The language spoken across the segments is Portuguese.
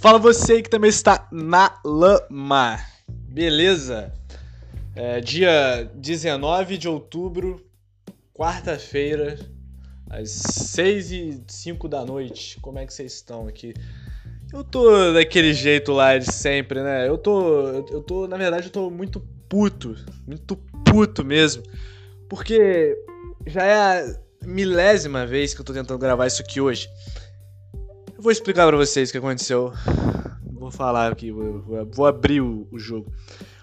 Fala você que também está na lama. Beleza? É, dia 19 de outubro, quarta-feira, às 6 e 5 da noite. Como é que vocês estão aqui? Eu tô daquele jeito lá de sempre, né? Eu tô. Eu tô, na verdade, eu tô muito puto. Muito puto mesmo. Porque já é a milésima vez que eu tô tentando gravar isso aqui hoje. Eu vou explicar para vocês o que aconteceu. Vou falar aqui, vou, vou abrir o, o jogo.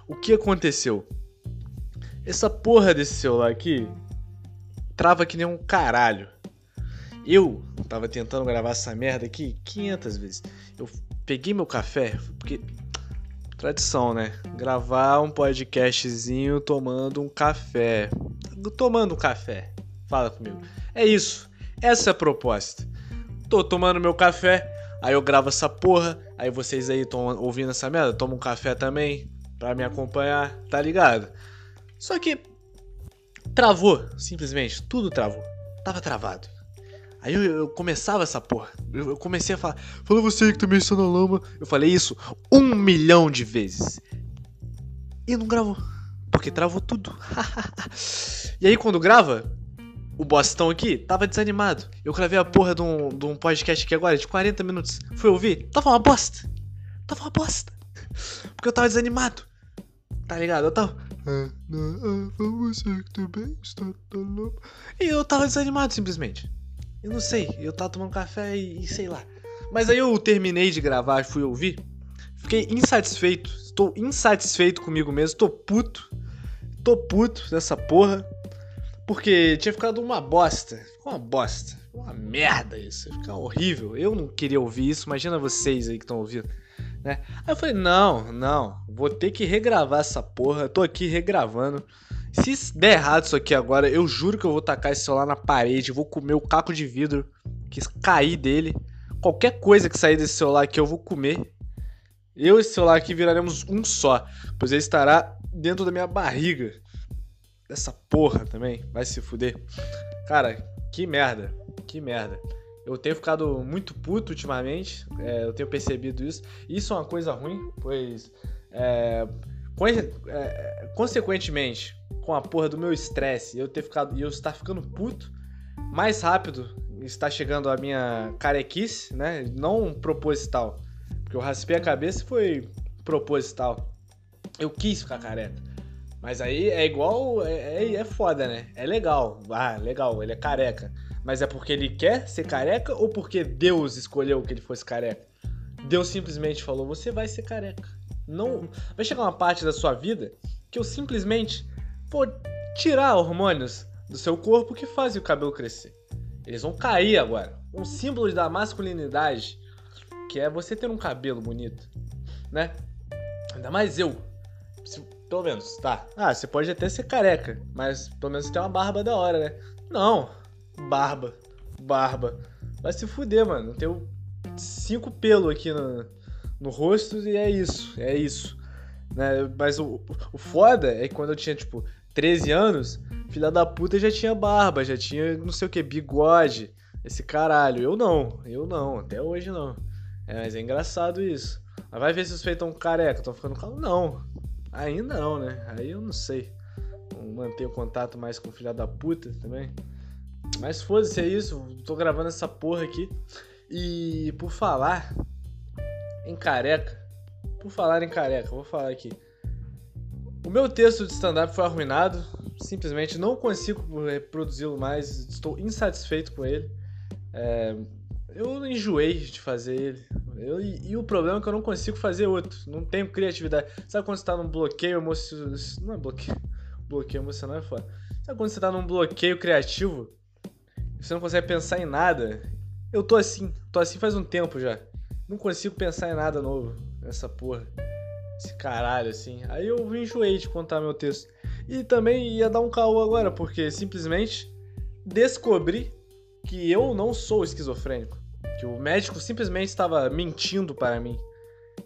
O que aconteceu? Essa porra desse celular aqui trava que nem um caralho. Eu tava tentando gravar essa merda aqui 500 vezes. Eu peguei meu café, porque tradição, né? Gravar um podcastzinho tomando um café. Tomando um café. Fala comigo. É isso. Essa é a proposta. Tô tomando meu café, aí eu gravo essa porra, aí vocês aí estão ouvindo essa merda, tomam um café também para me acompanhar, tá ligado? Só que travou, simplesmente, tudo travou. Tava travado. Aí eu, eu, começava essa porra. Eu, eu, comecei a falar. Fala você que também está na lama. Eu falei isso um milhão de vezes. E não gravou. Porque travou tudo. e aí quando grava, o bostão aqui tava desanimado. Eu gravei a porra de um, de um podcast aqui agora de 40 minutos. Fui ouvir, tava uma bosta. Tava uma bosta. Porque eu tava desanimado. Tá ligado? Eu tava. Ah, ah. E eu tava desanimado simplesmente. Eu não sei, eu tava tomando café e, e sei lá. Mas aí eu terminei de gravar e fui ouvir. Fiquei insatisfeito. Estou insatisfeito comigo mesmo. Tô puto. Tô puto dessa porra. Porque tinha ficado uma bosta. Ficou uma bosta. Uma merda isso. Ficar horrível. Eu não queria ouvir isso. Imagina vocês aí que estão ouvindo. Né? Aí eu falei, não, não. Vou ter que regravar essa porra. Eu tô aqui regravando. Se der errado isso aqui agora, eu juro que eu vou tacar esse celular na parede, vou comer o caco de vidro que cair dele. Qualquer coisa que sair desse celular aqui eu vou comer. Eu e esse celular aqui viraremos um só, pois ele estará dentro da minha barriga. Dessa porra também, vai se fuder. Cara, que merda, que merda. Eu tenho ficado muito puto ultimamente, é, eu tenho percebido isso. Isso é uma coisa ruim, pois é, é, consequentemente, com a porra do meu estresse, eu ter ficado e eu estar ficando puto, mais rápido está chegando a minha carequice, né? Não proposital. Porque eu raspei a cabeça e foi proposital. Eu quis ficar careca. Mas aí é igual. É, é, é foda, né? É legal. Ah, legal, ele é careca. Mas é porque ele quer ser careca ou porque Deus escolheu que ele fosse careca? Deus simplesmente falou: você vai ser careca. Não vai chegar uma parte da sua vida que eu simplesmente vou tirar hormônios do seu corpo que fazem o cabelo crescer. Eles vão cair agora. Um símbolo da masculinidade, que é você ter um cabelo bonito, né? Ainda mais eu. Pelo menos, tá. Ah, você pode até ser careca, mas pelo menos você tem uma barba da hora, né? Não. Barba. Barba. Vai se fuder, mano. Eu tenho cinco pelos aqui no, no rosto e é isso, é isso. Né? Mas o, o foda é que quando eu tinha, tipo, 13 anos, filha da puta já tinha barba, já tinha não sei o que, bigode, esse caralho. Eu não, eu não, até hoje não. É, mas é engraçado isso. Mas vai ver se os feitos estão careca, estão ficando calmo. Não, ainda não, né? Aí eu não sei. Manter o contato mais com filha da puta também. Mas foda-se, é isso. Tô gravando essa porra aqui. E por falar em careca. Por falar em careca, vou falar aqui. O meu texto de stand-up foi arruinado. Simplesmente não consigo reproduzi-lo mais. Estou insatisfeito com ele. É, eu enjoei de fazer ele. Eu, e, e, o problema é que eu não consigo fazer outro. Não tenho criatividade. Sabe quando você tá num bloqueio emocional. Não é bloqueio. Bloqueio emocional é foda. Sabe quando você tá num bloqueio criativo? Você não consegue pensar em nada. Eu tô assim. Tô assim faz um tempo já. Não consigo pensar em nada novo nessa porra. Esse caralho, assim. Aí eu enjoei de contar meu texto. E também ia dar um caô agora, porque simplesmente descobri que eu não sou esquizofrênico. Que o médico simplesmente estava mentindo para mim.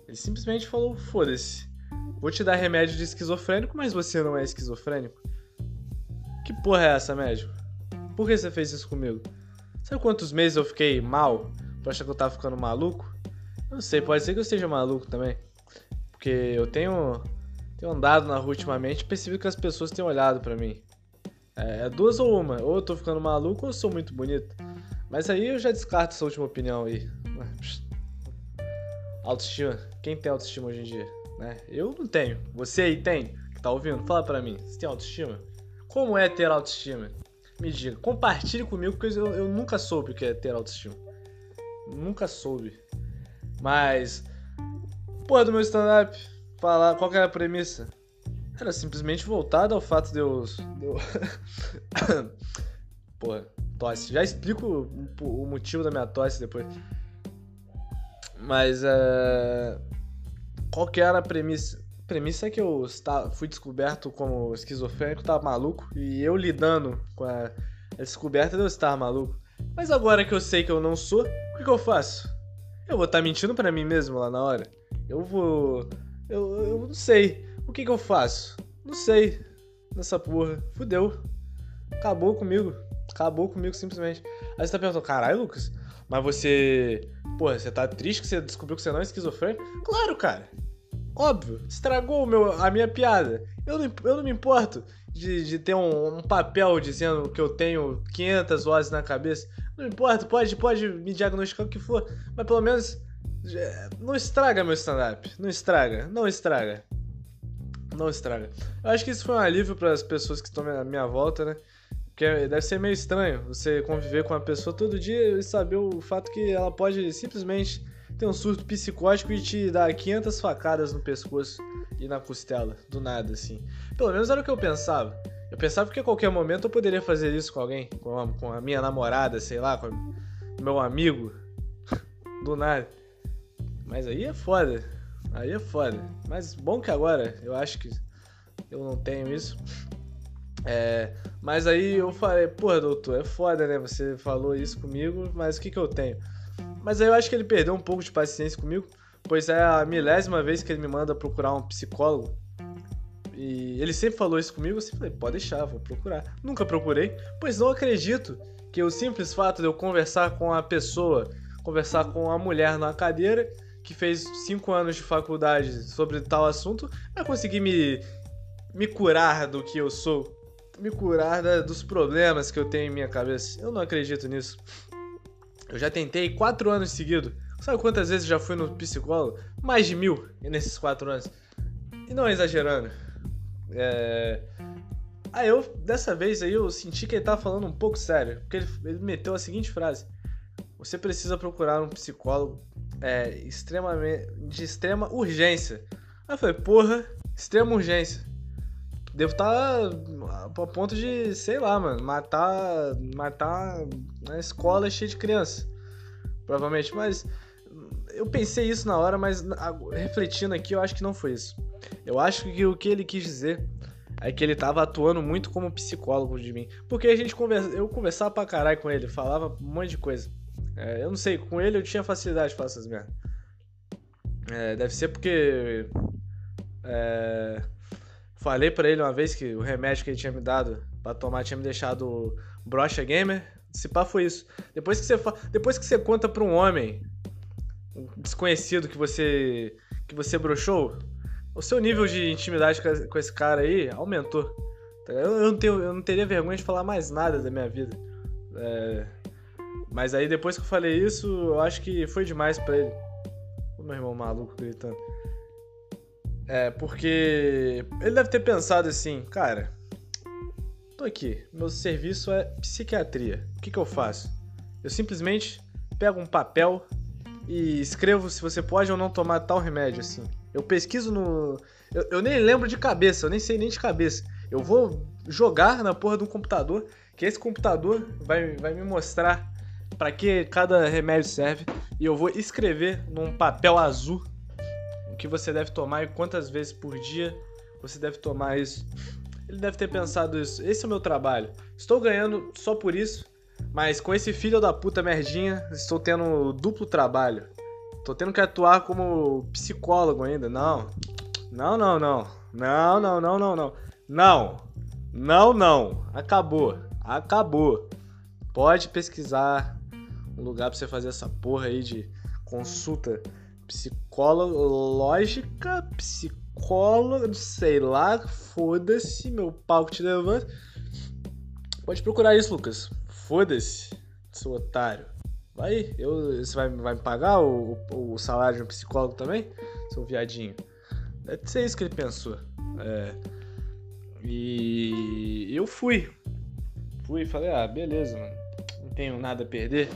Ele simplesmente falou: foda-se, vou te dar remédio de esquizofrênico, mas você não é esquizofrênico. Que porra é essa, médico? Por que você fez isso comigo? Sabe quantos meses eu fiquei mal? Tu acha que eu tava ficando maluco? Não sei, pode ser que eu esteja maluco também. Porque eu tenho, tenho andado na rua ultimamente e percebi que as pessoas têm olhado para mim. É, é duas ou uma. Ou eu tô ficando maluco ou eu sou muito bonito. Mas aí eu já descarto essa última opinião aí. Autoestima. Quem tem autoestima hoje em dia? Né? Eu não tenho. Você aí tem? Que tá ouvindo? Fala pra mim. Você tem autoestima? Como é ter autoestima? Me diga. Compartilhe comigo, porque eu, eu nunca soube o que é ter autoestima. Nunca soube. Mas. Porra do meu stand-up. Falar qual era a premissa? Era simplesmente voltada ao fato de eu. De eu... Porra, tosse. Já explico o motivo da minha tosse depois. Mas é. Qual que era a premissa? A premissa é que eu fui descoberto como esquizofrênico, tava maluco, e eu lidando com a descoberta de eu estar maluco. Mas agora que eu sei que eu não sou, o que, que eu faço? Eu vou estar tá mentindo para mim mesmo lá na hora? Eu vou. Eu, eu não sei. O que, que eu faço? Não sei. Nessa porra. Fudeu. Acabou comigo. Acabou comigo simplesmente. Aí você tá perguntando, caralho, Lucas, mas você. Porra, você tá triste que você descobriu que você não é esquizofrênico? Claro, cara. Óbvio. Estragou meu, a minha piada. Eu não, eu não me importo de, de ter um, um papel dizendo que eu tenho 500 vozes na cabeça. Não importa, pode, pode me diagnosticar o que for. Mas pelo menos. Não estraga meu stand-up. Não estraga. Não estraga. Não estraga. Eu acho que isso foi um alívio para as pessoas que estão à minha volta, né? Porque deve ser meio estranho você conviver com uma pessoa todo dia e saber o fato que ela pode simplesmente ter um surto psicótico e te dar 500 facadas no pescoço e na costela, do nada, assim. Pelo menos era o que eu pensava. Eu pensava que a qualquer momento eu poderia fazer isso com alguém, com a, com a minha namorada, sei lá, com o meu amigo, do nada. Mas aí é foda. Aí é foda. Mas bom que agora eu acho que eu não tenho isso. É, mas aí eu falei, porra, doutor, é foda, né? Você falou isso comigo, mas o que, que eu tenho? Mas aí eu acho que ele perdeu um pouco de paciência comigo, pois é a milésima vez que ele me manda procurar um psicólogo. E ele sempre falou isso comigo, eu sempre falei, pode deixar, vou procurar. Nunca procurei, pois não acredito que o simples fato de eu conversar com a pessoa, conversar com a mulher na cadeira, que fez cinco anos de faculdade sobre tal assunto, vai conseguir me, me curar do que eu sou me curar da, dos problemas que eu tenho em minha cabeça. Eu não acredito nisso. Eu já tentei quatro anos seguidos. Sabe quantas vezes já fui no psicólogo? Mais de mil nesses quatro anos. E não exagerando. É... Aí eu, dessa vez aí, eu senti que ele tava falando um pouco sério. Porque ele, ele meteu a seguinte frase. Você precisa procurar um psicólogo é, extremamente, de extrema urgência. Aí eu falei, porra, extrema urgência. Devo estar tá a ponto de, sei lá, mano, matar, matar na escola cheia de criança. Provavelmente, mas eu pensei isso na hora, mas refletindo aqui, eu acho que não foi isso. Eu acho que o que ele quis dizer é que ele tava atuando muito como psicólogo de mim. Porque a gente conversa, eu conversava pra caralho com ele, falava um monte de coisa. É, eu não sei, com ele eu tinha facilidade de falar essas merdas. É, deve ser porque. É, Falei para ele uma vez que o remédio que ele tinha me dado para tomar tinha me deixado brocha gamer. Se pá foi isso. Depois que você fa... depois que você conta para um homem um desconhecido que você que você brochou, o seu nível de intimidade com esse cara aí aumentou. Tá eu não, tenho, eu não teria vergonha de falar mais nada da minha vida. É... Mas aí depois que eu falei isso, eu acho que foi demais para ele. O meu irmão maluco gritando. É, porque ele deve ter pensado assim, cara, tô aqui, meu serviço é psiquiatria. O que, que eu faço? Eu simplesmente pego um papel e escrevo se você pode ou não tomar tal remédio, assim. Eu pesquiso no. Eu, eu, nem lembro de cabeça, eu nem sei nem de cabeça. Eu vou jogar na porra de um computador, que esse computador vai, vai me mostrar para que cada remédio serve. E eu vou escrever num papel azul que você deve tomar e quantas vezes por dia você deve tomar isso. Ele deve ter pensado isso. Esse é o meu trabalho. Estou ganhando só por isso, mas com esse filho da puta merdinha, estou tendo duplo trabalho. Estou tendo que atuar como psicólogo ainda. Não. Não, não, não. Não, não, não, não, não. Não. Não, não. Acabou. Acabou. Pode pesquisar um lugar para você fazer essa porra aí de consulta psicológica, psicóloga, sei lá, foda-se, meu pau que te levanta. Pode procurar isso, Lucas. Foda-se, seu otário. Vai, eu, você vai, vai me pagar o, o, o salário de um psicólogo também? Seu viadinho. Deve ser isso que ele pensou. É. E eu fui. Fui e falei, ah, beleza, mano. Não tenho nada a perder.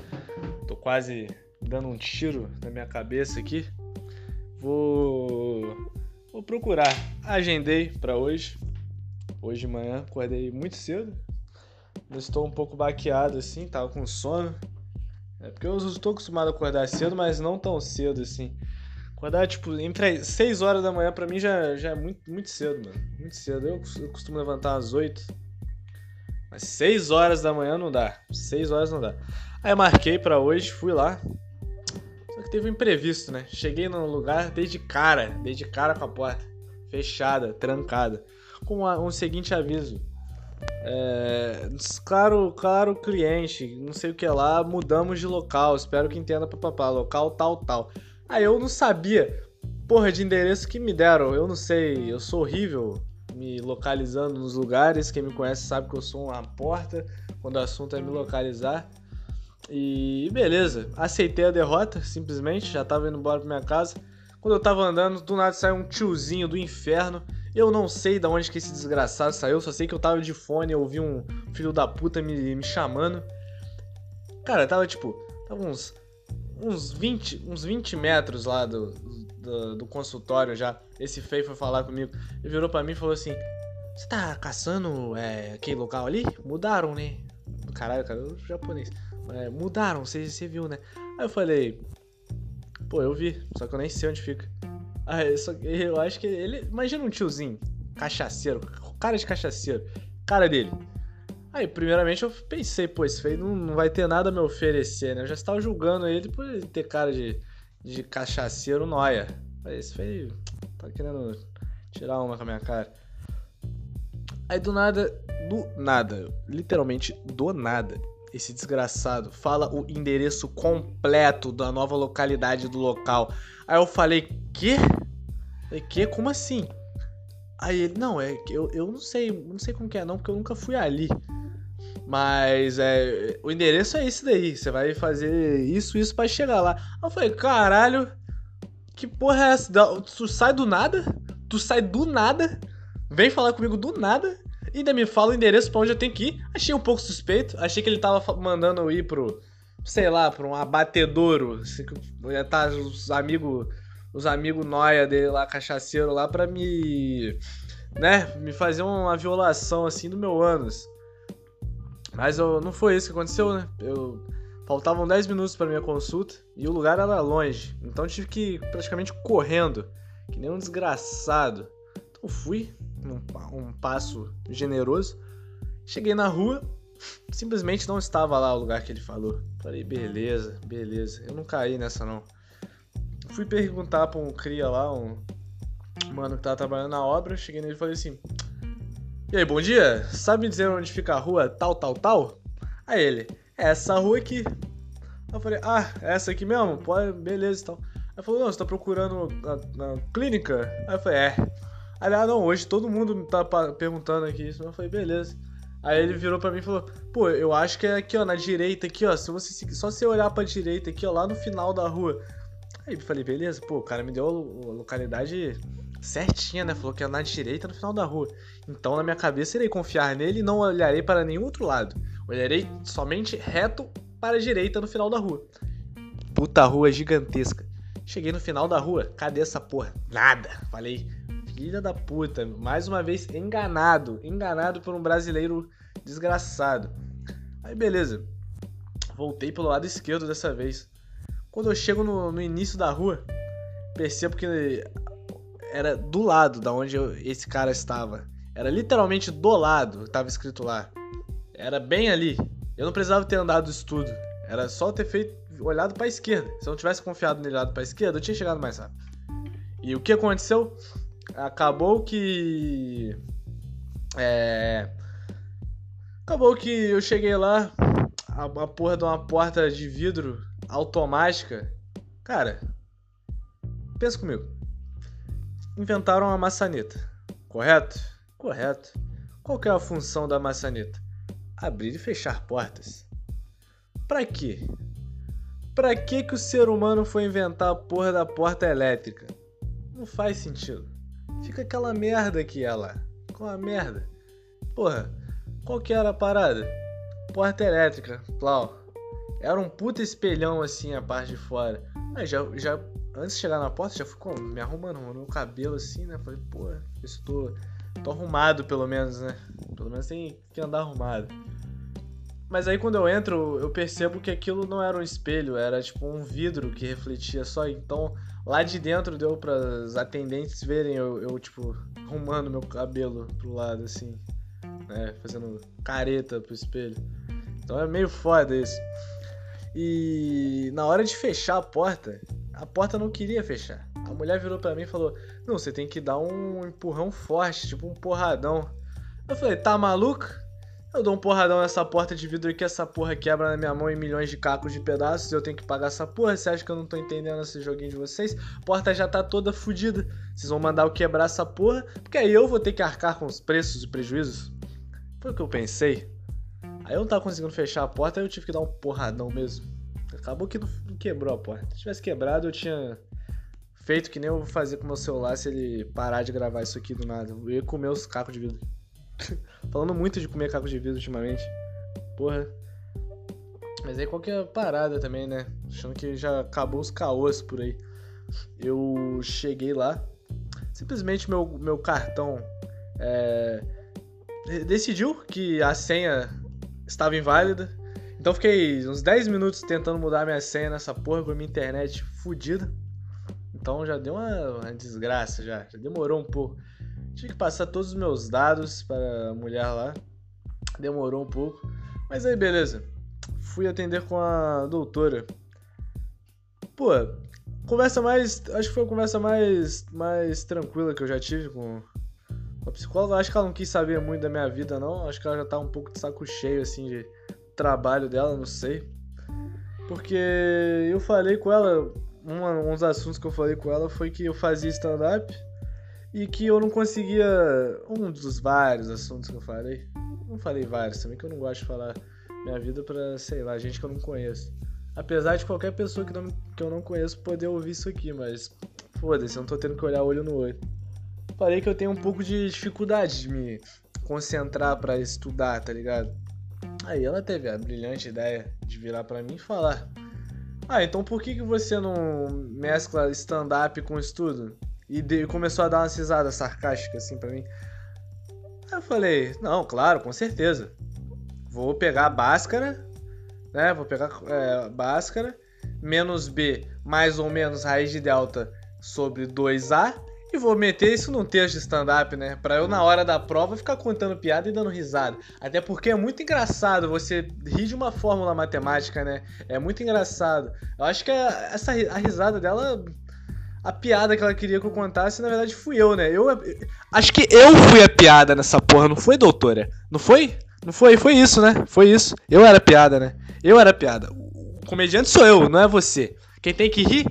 Tô quase dando um tiro na minha cabeça aqui. Vou. Vou procurar. Agendei para hoje. Hoje de manhã, acordei muito cedo. estou um pouco baqueado assim, tava com sono. É porque eu estou acostumado a acordar cedo, mas não tão cedo assim. Acordar, tipo, entre 6 horas da manhã pra mim já, já é muito, muito cedo, mano. Muito cedo. Eu, eu costumo levantar às 8. Mas 6 horas da manhã não dá. 6 horas não dá. Aí marquei pra hoje, fui lá. Teve um imprevisto, né? Cheguei no lugar, dei de cara, dei de cara com a porta. Fechada, trancada. Com um seguinte aviso é, claro, claro, cliente, não sei o que lá, mudamos de local, espero que entenda papapá, local tal, tal. Aí eu não sabia, porra de endereço que me deram, eu não sei, eu sou horrível me localizando nos lugares, quem me conhece sabe que eu sou uma porta quando o assunto é me localizar. E beleza, aceitei a derrota, simplesmente, já tava indo embora pra minha casa. Quando eu tava andando, do nada saiu um tiozinho do inferno eu não sei de onde que esse desgraçado saiu, só sei que eu tava de fone, eu ouvi um filho da puta me, me chamando. Cara, tava tipo, tava uns, uns, 20, uns 20 metros lá do, do, do consultório já. Esse feio foi falar comigo. Ele virou pra mim e falou assim: Você tá caçando é, aquele local ali? Mudaram, né? Caralho, cara, eu japonês. É, mudaram, você, você viu, né? Aí eu falei: Pô, eu vi, só que eu nem sei onde fica. Ah, só, eu acho que ele. Imagina um tiozinho, cachaceiro, cara de cachaceiro, cara dele. Aí, primeiramente, eu pensei, pô, esse feio não, não vai ter nada a me oferecer, né? Eu já estava julgando ele por ele ter cara de, de cachaceiro noia. Aí, esse feio tá querendo tirar uma com a minha cara. Aí, do nada, do nada, literalmente do nada, esse desgraçado fala o endereço completo da nova localidade do local. Aí eu falei, quê? Falei, quê? Como assim? Aí ele, não, é que eu, eu não sei, não sei como que é não, porque eu nunca fui ali. Mas é, o endereço é esse daí. Você vai fazer isso, isso para chegar lá. Aí eu falei, caralho, que porra é essa? Tu sai do nada? Tu sai do nada? Vem falar comigo do nada? Ainda me fala o endereço para onde eu tenho que ir. Achei um pouco suspeito. Achei que ele tava mandando eu ir pro, sei lá, pra um abatedouro. Ia tá os amigos os amigos noia dele lá, cachaceiro lá, pra me. né? Me fazer uma violação assim no meu ânus. Mas eu, não foi isso que aconteceu, né? Eu. Faltavam 10 minutos para minha consulta e o lugar era longe. Então tive que ir praticamente correndo, que nem um desgraçado. Então fui, um, um passo generoso. Cheguei na rua, simplesmente não estava lá o lugar que ele falou. Falei, beleza, beleza. Eu não caí nessa não. Fui perguntar pra um cria lá, um mano que tava trabalhando na obra. Cheguei nele e falei assim: E aí, bom dia? Sabe dizer onde fica a rua tal, tal, tal? Aí ele: É essa rua aqui. Eu falei: Ah, é essa aqui mesmo? Pode, beleza e tal. Aí falou: Não, você tá procurando na clínica? Aí eu falei: É. Aí ah, não, hoje todo mundo tá perguntando aqui isso. Eu falei, beleza. Aí ele virou pra mim e falou, pô, eu acho que é aqui, ó, na direita aqui, ó. Se você só você olhar pra direita aqui, ó, lá no final da rua. Aí eu falei, beleza, pô, o cara me deu a localidade certinha, né? Falou que é na direita no final da rua. Então, na minha cabeça, irei confiar nele e não olharei para nenhum outro lado. Olharei somente reto para a direita no final da rua. Puta rua gigantesca. Cheguei no final da rua, cadê essa porra? Nada. Falei, Filha da puta, mais uma vez enganado, enganado por um brasileiro desgraçado. Aí beleza, voltei pelo lado esquerdo dessa vez. Quando eu chego no, no início da rua, percebo que era do lado da onde eu, esse cara estava. Era literalmente do lado, estava escrito lá. Era bem ali. Eu não precisava ter andado isso tudo. Era só ter feito olhado para a esquerda. Se eu não tivesse confiado nele olhado para a esquerda, eu tinha chegado mais rápido. E o que aconteceu? Acabou que. É. Acabou que eu cheguei lá, a, a porra de uma porta de vidro automática. Cara, pensa comigo. Inventaram a maçaneta, correto? Correto. Qual é a função da maçaneta? Abrir e fechar portas. Para quê? Pra que que o ser humano foi inventar a porra da porta elétrica? Não faz sentido. Fica aquela merda aqui, ela. Qual a merda? Porra, qual que era a parada? Porta elétrica, plau. Era um puta espelhão assim a parte de fora. Aí já, já antes de chegar na porta, já fui com, me arrumando, arrumando o cabelo assim, né? Falei, pô, estou tô arrumado pelo menos, né? Pelo menos tem que andar arrumado. Mas aí quando eu entro, eu percebo que aquilo não era um espelho, era tipo um vidro que refletia só. Então lá de dentro deu para os atendentes verem eu, eu, tipo, arrumando meu cabelo pro lado assim, né? Fazendo careta pro espelho. Então é meio foda isso. E na hora de fechar a porta, a porta não queria fechar. A mulher virou para mim e falou: Não, você tem que dar um empurrão forte, tipo um porradão. Eu falei: Tá maluco? Eu dou um porradão nessa porta de vidro aqui, essa porra quebra na minha mão em milhões de cacos de pedaços e eu tenho que pagar essa porra. Você acha que eu não tô entendendo esse joguinho de vocês? A porta já tá toda fodida. Vocês vão mandar eu quebrar essa porra, porque aí eu vou ter que arcar com os preços e prejuízos. Foi o que eu pensei. Aí eu não tava conseguindo fechar a porta, aí eu tive que dar um porradão mesmo. Acabou que não quebrou a porta. Se tivesse quebrado, eu tinha feito que nem eu vou fazer com o meu celular se ele parar de gravar isso aqui do nada. Eu ia comer os cacos de vidro. Falando muito de comer cacos de vidro ultimamente. Porra. Mas aí qualquer parada também, né? Achando que já acabou os caôs por aí. Eu cheguei lá. Simplesmente meu, meu cartão é, decidiu que a senha estava inválida. Então fiquei uns 10 minutos tentando mudar minha senha nessa porra com a minha internet fodida. Então já deu uma, uma desgraça já. Já demorou um pouco. Tive que passar todos os meus dados para a mulher lá. Demorou um pouco. Mas aí, beleza. Fui atender com a doutora. Pô, conversa mais. Acho que foi a conversa mais, mais tranquila que eu já tive com a psicóloga. Acho que ela não quis saber muito da minha vida, não. Acho que ela já tá um pouco de saco cheio, assim, de trabalho dela, não sei. Porque eu falei com ela. Um, dos assuntos que eu falei com ela foi que eu fazia stand-up e que eu não conseguia. Um dos vários assuntos que eu falei. Não falei vários também, que eu não gosto de falar minha vida pra, sei lá, gente que eu não conheço. Apesar de qualquer pessoa que, não, que eu não conheço poder ouvir isso aqui, mas foda-se, eu não tô tendo que olhar olho no olho. Falei que eu tenho um pouco de dificuldade de me concentrar para estudar, tá ligado? Aí ela teve a brilhante ideia de virar para mim e falar: Ah, então por que, que você não mescla stand-up com estudo? E de, começou a dar uma risada sarcástica assim para mim. Aí eu falei, não, claro, com certeza. Vou pegar a Bhaskara, né? Vou pegar é, Bhaskara, menos B, mais ou menos raiz de delta sobre 2A e vou meter isso num texto de stand-up, né? Pra eu, na hora da prova, ficar contando piada e dando risada. Até porque é muito engraçado você rir de uma fórmula matemática, né? É muito engraçado. Eu acho que a, essa, a risada dela a piada que ela queria que eu contasse, na verdade, fui eu, né? Eu, acho que eu fui a piada nessa porra, não foi, doutora? Não foi? Não foi? Foi isso, né? Foi isso. Eu era piada, né? Eu era piada. O comediante sou eu, não é você. Quem tem que rir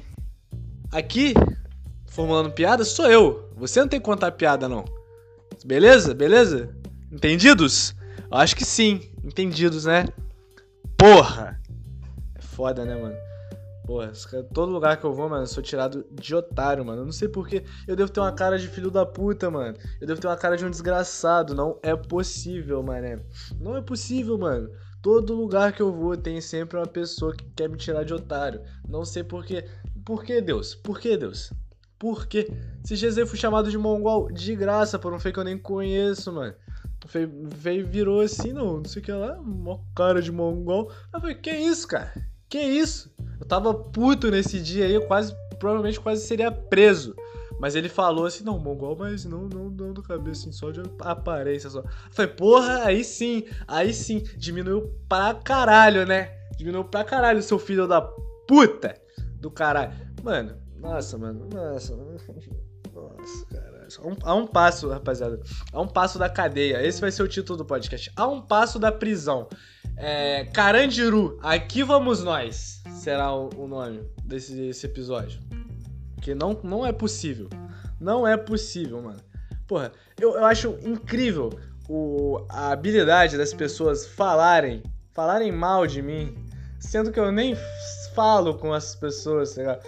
aqui, formulando piada, sou eu. Você não tem que contar piada, não. Beleza? Beleza? Entendidos? Eu acho que sim. Entendidos, né? Porra! É foda, né, mano? Porra, todo lugar que eu vou, mano, eu sou tirado de otário, mano. Eu não sei porque eu devo ter uma cara de filho da puta, mano. Eu devo ter uma cara de um desgraçado. Não é possível, mané. Não é possível, mano. Todo lugar que eu vou tem sempre uma pessoa que quer me tirar de otário. Não sei porquê. Por que, Deus? Por que, Deus? Por quê? Se Jesus foi chamado de mongol de graça por um fake que eu nem conheço, mano. Veio, virou assim, não, não sei o que lá, uma cara de mongol. Eu falei, que isso, cara? Que isso? Eu tava puto nesse dia aí, eu quase, provavelmente quase seria preso. Mas ele falou assim, não, mongol, mas não, não, não do cabeça, assim, só de aparência só. Falei, porra, aí sim, aí sim, diminuiu pra caralho, né? Diminuiu pra caralho, seu filho da puta do caralho. Mano, nossa, mano, nossa, nossa, caralho. Um, a um passo, rapaziada, a um passo da cadeia. Esse vai ser o título do podcast. A um passo da prisão. É, Carandiru, aqui vamos nós será o, o nome desse, desse, episódio. Porque não, não é possível. Não é possível, mano. Porra, eu, eu acho incrível o, a habilidade das pessoas falarem, falarem mal de mim, sendo que eu nem falo com essas pessoas, tá ligado?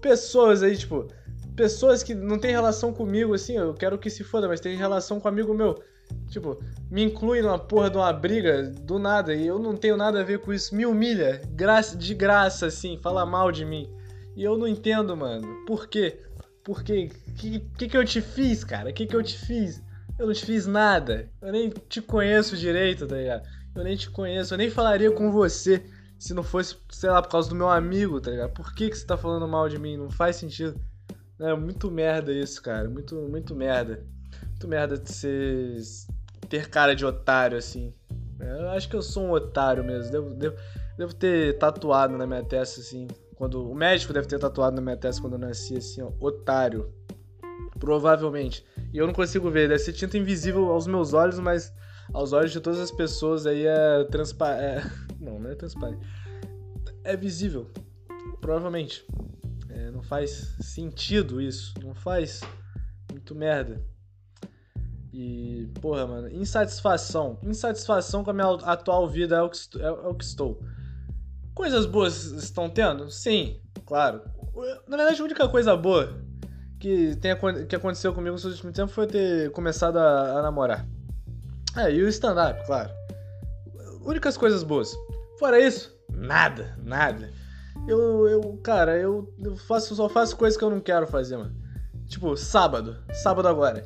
Pessoas aí, tipo, pessoas que não tem relação comigo, assim, eu quero que se foda, mas tem relação com um amigo meu. Tipo, me inclui numa porra de uma briga do nada e eu não tenho nada a ver com isso. Me humilha, graça, de graça, assim, fala mal de mim. E eu não entendo, mano. Por quê? Por quê? O que, que, eu te fiz, cara? O que, que eu te fiz? Eu não te fiz nada. Eu nem te conheço direito, tá ligado? Eu nem te conheço. Eu nem falaria com você se não fosse, sei lá, por causa do meu amigo, tá ligado? Por que, que você tá falando mal de mim? Não faz sentido. É muito merda isso, cara. Muito, muito merda. Muito merda de ser. ter cara de otário, assim. Eu acho que eu sou um otário mesmo. Devo, devo, devo ter tatuado na minha testa, assim. Quando. O médico deve ter tatuado na minha testa quando eu nasci, assim, ó. Otário. Provavelmente. E eu não consigo ver. Deve ser tinta invisível aos meus olhos, mas aos olhos de todas as pessoas aí é transparente. É... Não, não é transparente. É visível. Provavelmente. É, não faz sentido isso. Não faz muito merda. E, porra, mano, insatisfação. Insatisfação com a minha atual vida é o que, é, é o que estou. Coisas boas estão tendo? Sim, claro. Na verdade, a única coisa boa que, tem, que aconteceu comigo nos últimos tempos foi ter começado a, a namorar. É, e o stand-up, claro. Únicas coisas boas. Fora isso, nada, nada. Eu, eu cara, eu, eu faço, só faço coisas que eu não quero fazer, mano. Tipo, sábado. Sábado agora.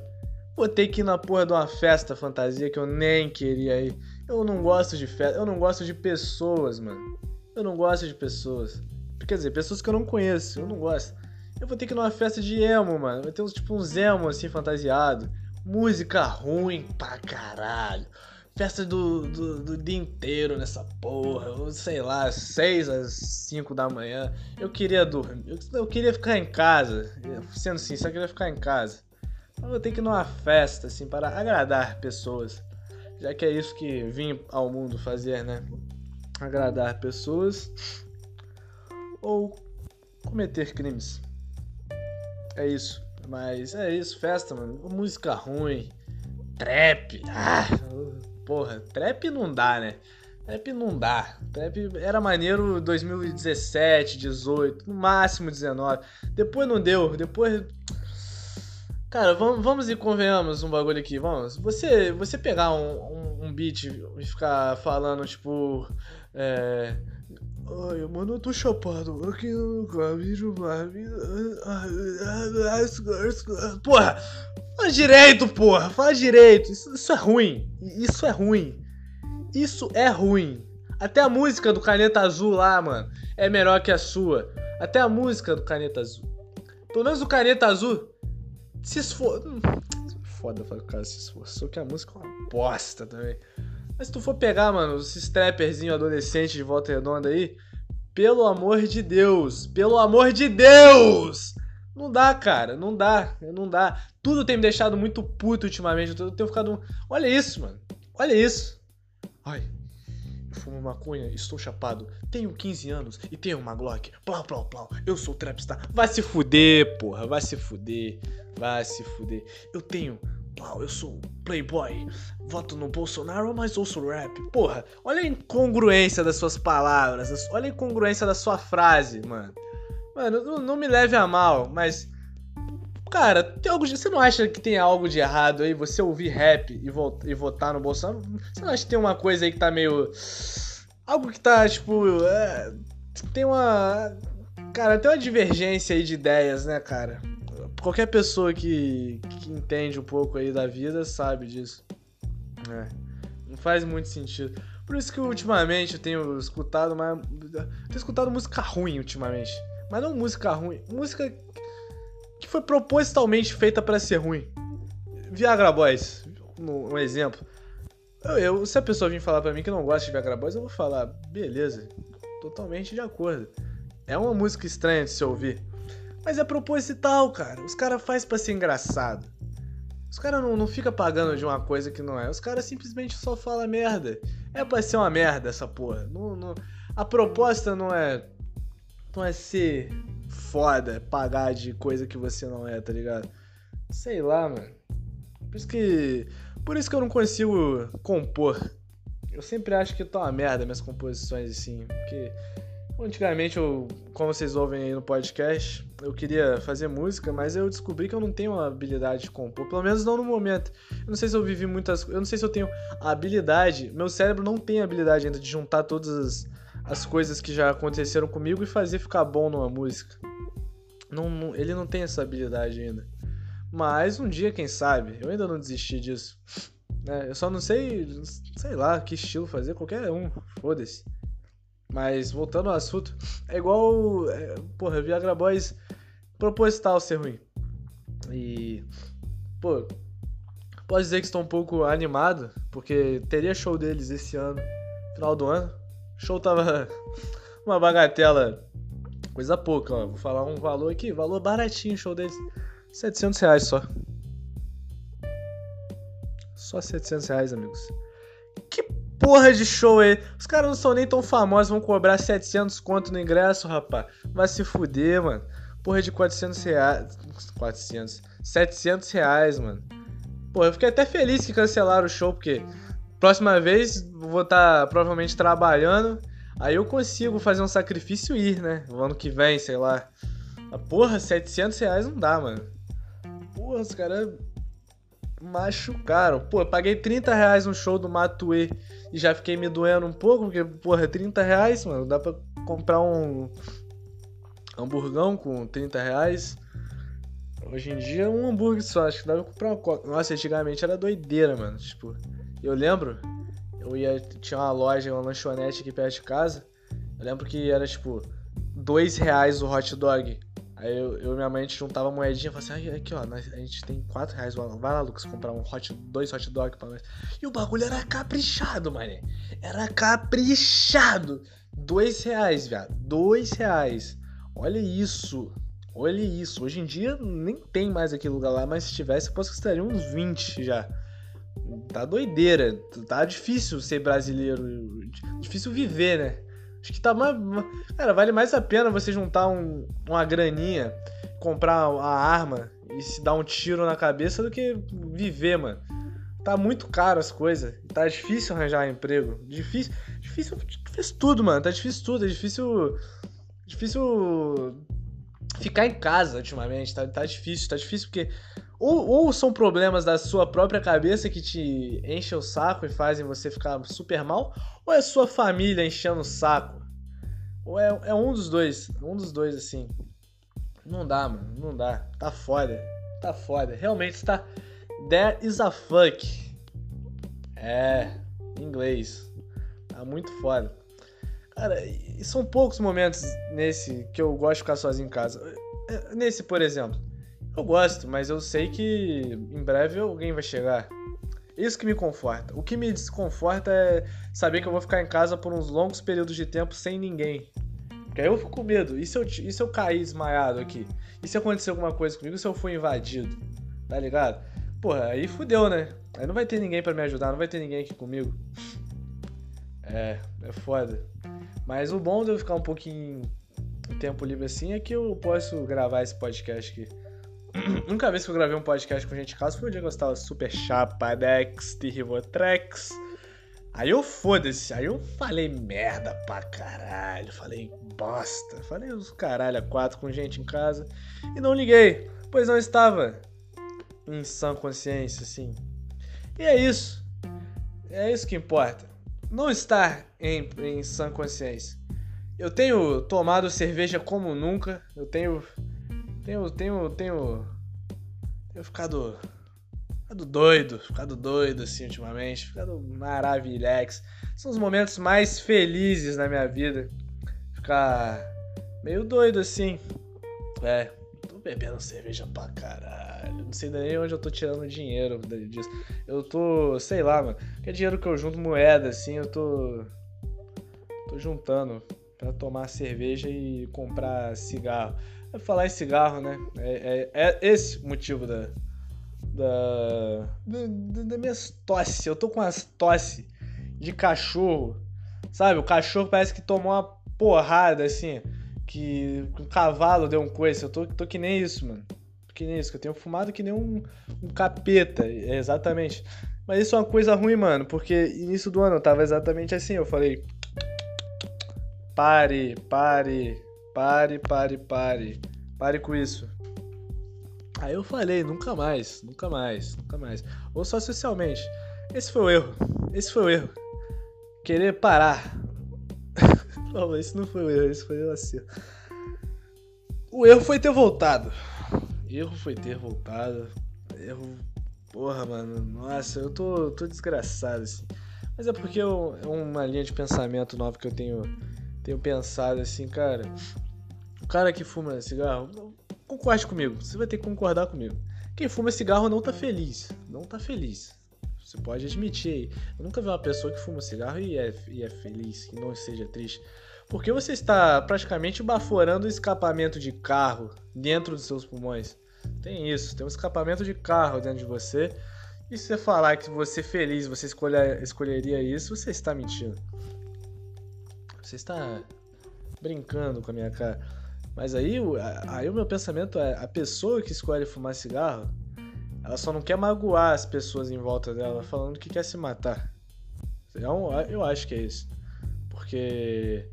Vou ter que ir na porra de uma festa fantasia que eu nem queria ir. Eu não gosto de festa. Eu não gosto de pessoas, mano. Eu não gosto de pessoas. Quer dizer, pessoas que eu não conheço. Eu não gosto. Eu vou ter que ir numa festa de emo, mano. Vai ter uns, tipo uns emo assim fantasiado. Música ruim pra caralho festa do, do, do, dia inteiro nessa porra, sei lá, 6 às 5 da manhã. Eu queria dormir, eu, eu, queria ficar em casa, sendo sincero, eu queria ficar em casa. Então eu vou ter que ir numa festa, assim, para agradar pessoas. Já que é isso que vim ao mundo fazer, né? Agradar pessoas ou cometer crimes. É isso. Mas é isso, festa, mano. Música ruim, trap. Ah, porra, trap não dá, né? Trap não dá. Trap era maneiro 2017, 18, no máximo 19. Depois não deu. Depois. Cara, vamos, vamos e convenhamos um bagulho aqui, vamos. Você, você pegar um, um, um beat e ficar falando, tipo. É. Ai, mano, eu tô chapado. Aqui no caminho, Porra! Fala direito, porra! Fala direito! Isso, isso é ruim. Isso é ruim. Isso é ruim. Até a música do Caneta Azul lá, mano, é melhor que a sua. Até a música do Caneta Azul. Pelo menos o Caneta Azul se esfor... Hum, foda falar que o cara se esforçou, que a música é uma bosta também. Mas se tu for pegar, mano, esses trapperzinho adolescente de volta redonda aí, pelo amor de Deus, pelo amor de Deus! Não dá, cara, não dá, não dá. Tudo tem me deixado muito puto ultimamente. Eu tenho ficado. Olha isso, mano. Olha isso. Eu fumo maconha, estou chapado. Tenho 15 anos e tenho uma Glock. Plau, plau, plau. Eu sou trapstar. Vai se fuder, porra. Vai se fuder. Vai se fuder. Eu tenho. Uau, eu sou playboy. Voto no Bolsonaro, mas ouço rap. Porra, olha a incongruência das suas palavras. Olha a incongruência da sua frase, mano. Mano, não, não me leve a mal, mas. Cara, tem algo de, você não acha que tem algo de errado aí você ouvir rap e, vo, e votar no Bolsonaro? Você não acha que tem uma coisa aí que tá meio. Algo que tá, tipo. É, tem uma. Cara, tem uma divergência aí de ideias, né, cara? Qualquer pessoa que, que entende um pouco aí da vida sabe disso. É. Não faz muito sentido. Por isso que ultimamente eu tenho escutado mais. Tenho escutado música ruim ultimamente. Mas não música ruim, música que foi propositalmente feita para ser ruim. Viagra Boys, um, exemplo. Eu, eu, se a pessoa vir falar para mim que não gosta de Viagra Boys, eu vou falar, beleza, totalmente de acordo. É uma música estranha de se ouvir. Mas é proposital, cara. Os caras faz para ser engraçado. Os caras não, não fica pagando de uma coisa que não é. Os caras simplesmente só falam merda. É pra ser uma merda essa porra. Não, não... A proposta não é não é ser foda pagar de coisa que você não é, tá ligado? Sei lá, mano. Por isso que. Por isso que eu não consigo compor. Eu sempre acho que tá uma merda minhas composições assim. Porque antigamente eu, como vocês ouvem aí no podcast, eu queria fazer música, mas eu descobri que eu não tenho a habilidade de compor, pelo menos não no momento. Eu não sei se eu vivi muitas, eu não sei se eu tenho a habilidade, meu cérebro não tem a habilidade ainda de juntar todas as, as coisas que já aconteceram comigo e fazer ficar bom numa música. Não, não, ele não tem essa habilidade ainda. Mas um dia, quem sabe? Eu ainda não desisti disso. É, eu só não sei, sei lá, que estilo fazer, qualquer um, foda-se. Mas voltando ao assunto, é igual. É, porra, Viagra Boys proposital ser ruim. E. Pô, pode dizer que estou um pouco animado, porque teria show deles esse ano, final do ano. O show tava uma bagatela, coisa pouca, ó. Vou falar um valor aqui, valor baratinho, show deles. 700 reais só. Só 700 reais, amigos. Que porra de show é? Os caras não são nem tão famosos, vão cobrar 700 conto no ingresso, rapaz. Vai se fuder, mano. Porra de 400 reais. 400. 700 reais, mano. Porra, eu fiquei até feliz que cancelaram o show, porque próxima vez vou estar tá, provavelmente trabalhando. Aí eu consigo fazer um sacrifício e ir, né? O ano que vem, sei lá. Porra, 700 reais não dá, mano. Porra, os caras machucaram. Pô, eu paguei 30 reais no show do Matue e já fiquei me doendo um pouco, porque, porra, 30 reais, mano, dá pra comprar um hamburgão com 30 reais. Hoje em dia, um hambúrguer só, acho que dá pra comprar uma coca. Nossa, antigamente era doideira, mano. Tipo, eu lembro, eu ia, tinha uma loja, uma lanchonete aqui perto de casa. Eu lembro que era, tipo, 2 reais o hot dog. Aí eu, eu e minha mãe, a gente juntava moedinha e falava assim, aqui ó, a gente tem 4 reais, vai lá, Lucas, comprar um hot, dois hot dog pra nós. E o bagulho era caprichado, mané. Era caprichado. 2 reais, viado. 2 reais. Olha isso. Olha isso. Hoje em dia nem tem mais aquele lugar lá, mas se tivesse, eu posso que estaria uns 20 já. Tá doideira. Tá difícil ser brasileiro. Difícil viver, né? Acho que tá mais. Cara, vale mais a pena você juntar um, uma graninha, comprar a arma e se dar um tiro na cabeça do que viver, mano. Tá muito caro as coisas. Tá difícil arranjar emprego. Difícil. Difícil. Difícil tudo, mano. Tá difícil tudo. É difícil. Difícil ficar em casa ultimamente. Tá, tá difícil. Tá difícil porque. Ou, ou são problemas da sua própria cabeça que te enchem o saco e fazem você ficar super mal, ou é sua família enchendo o saco? Ou é, é um dos dois. Um dos dois, assim. Não dá, mano. Não dá. Tá foda. Tá foda. Realmente está. There is a fuck. É. Inglês. Tá muito foda. Cara, são poucos momentos nesse que eu gosto de ficar sozinho em casa. É, nesse, por exemplo. Eu gosto, mas eu sei que em breve alguém vai chegar. Isso que me conforta. O que me desconforta é saber que eu vou ficar em casa por uns longos períodos de tempo sem ninguém. Porque aí eu fico com medo. E se eu, e se eu cair desmaiado aqui? E se acontecer alguma coisa comigo? E se eu for invadido? Tá ligado? Porra, aí fudeu, né? Aí não vai ter ninguém para me ajudar, não vai ter ninguém aqui comigo. É, é foda. Mas o bom de eu ficar um pouquinho tempo livre assim é que eu posso gravar esse podcast aqui. A única vez que eu gravei um podcast com gente em casa foi o dia que eu estava super chapadex de Rivotrex. Aí eu foda-se, aí eu falei merda pra caralho, falei bosta, falei os caralho a quatro com gente em casa e não liguei, pois não estava em sã consciência, assim. E é isso, é isso que importa, não estar em, em sã consciência. Eu tenho tomado cerveja como nunca, eu tenho tenho, tenho, tenho. Tenho ficado. Ficado doido, ficado doido assim ultimamente, ficado maravilhoso. São os momentos mais felizes na minha vida. Ficar meio doido assim. É, tô bebendo cerveja pra caralho. Não sei nem onde eu tô tirando dinheiro disso. Eu tô, sei lá, mano. Que é dinheiro que eu junto moeda assim, eu tô. Tô juntando para tomar cerveja e comprar cigarro falar em cigarro, né? É, é, é esse o motivo da, da, da, da minha tosse. Eu tô com as tosse de cachorro, sabe? O cachorro parece que tomou uma porrada assim. que um cavalo deu um coice. Eu tô, tô que nem isso, mano. Tô que nem isso, que eu tenho fumado que nem um, um capeta. É, exatamente. Mas isso é uma coisa ruim, mano, porque início do ano eu tava exatamente assim. Eu falei. Pare, pare, pare, pare, pare. Pare com isso. Aí eu falei, nunca mais, nunca mais, nunca mais. Ou só socialmente. Esse foi o erro. Esse foi o erro. Querer parar. não, esse não foi o erro, esse foi o acerto. O erro foi ter voltado. Erro foi ter voltado. Erro. Porra, mano. Nossa, eu tô, tô desgraçado, assim. Mas é porque eu, é uma linha de pensamento nova que eu tenho, tenho pensado, assim, cara. O cara que fuma cigarro, concorde comigo. Você vai ter que concordar comigo. Quem fuma cigarro não tá feliz. Não tá feliz. Você pode admitir. Eu nunca vi uma pessoa que fuma cigarro e é, e é feliz, que não seja triste. Porque você está praticamente baforando o escapamento de carro dentro dos seus pulmões. Tem isso, tem um escapamento de carro dentro de você. E se você falar que você feliz, você escolher, escolheria isso, você está mentindo. Você está brincando com a minha cara. Mas aí, aí o meu pensamento é: a pessoa que escolhe fumar cigarro, ela só não quer magoar as pessoas em volta dela, falando que quer se matar. Então, eu acho que é isso. Porque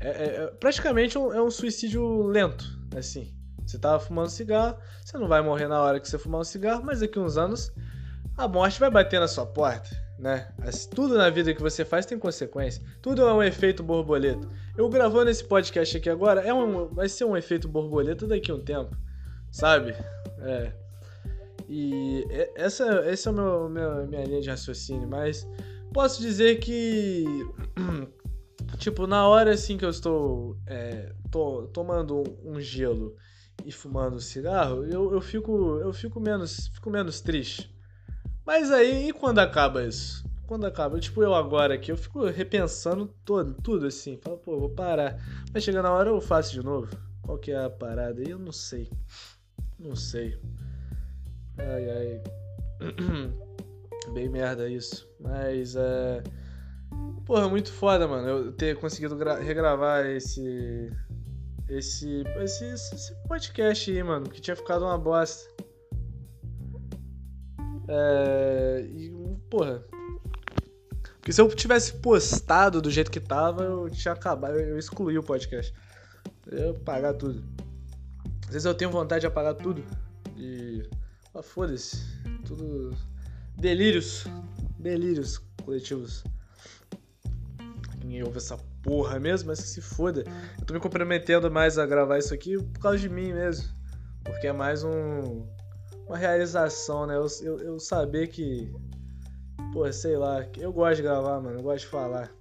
é, é, é praticamente um, é um suicídio lento, assim. Você tava fumando cigarro, você não vai morrer na hora que você fumar um cigarro, mas daqui uns anos a morte vai bater na sua porta, né? Tudo na vida que você faz tem consequência. Tudo é um efeito borboleta. Eu gravando esse podcast aqui agora é um, vai ser um efeito borboleta daqui a um tempo, sabe? É. E essa, essa é a meu, meu, minha linha de raciocínio, mas posso dizer que, tipo, na hora assim que eu estou é, tô, tomando um gelo e fumando cigarro, eu, eu, fico, eu fico, menos, fico menos triste. Mas aí, e quando acaba isso? Quando acaba? Tipo, eu agora aqui, eu fico repensando todo, tudo assim. Falo, pô, vou parar. Mas chega na hora eu faço de novo. Qual que é a parada aí? Eu não sei. Não sei. Ai, ai. Bem merda isso. Mas é. Porra, muito foda, mano. Eu ter conseguido regravar esse. Esse, esse. Esse podcast aí, mano. Que tinha ficado uma bosta. É. E, porra. Porque se eu tivesse postado do jeito que tava, eu tinha acabado. Eu excluí o podcast. Eu ia apagar tudo. Às vezes eu tenho vontade de apagar tudo. E ah, foda-se. Tudo. Delírios. Delírios coletivos. Ninguém ouve essa porra mesmo, mas que se foda. Eu tô me comprometendo mais a gravar isso aqui por causa de mim mesmo. Porque é mais um. Uma realização, né? Eu, eu, eu saber que. Pô, sei lá. Eu gosto de gravar, mano. Eu gosto de falar.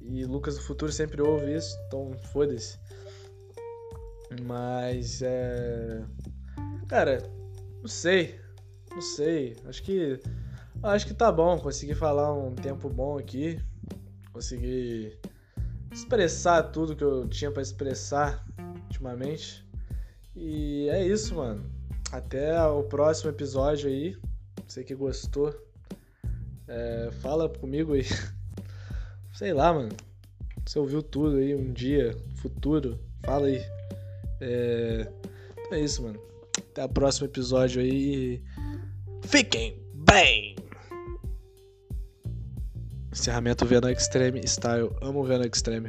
E Lucas do Futuro sempre ouve isso, então foda-se. Mas é. Cara, não sei. Não sei. Acho que. Acho que tá bom. Consegui falar um tempo bom aqui. Consegui expressar tudo que eu tinha para expressar ultimamente. E é isso, mano. Até o próximo episódio aí. Você que gostou. É, fala comigo aí. Sei lá, mano. Você ouviu tudo aí um dia, futuro. Fala aí. É, é isso, mano. Até o próximo episódio aí. Fiquem bem! Encerramento Venom Extreme Style. Amo Venom Extreme.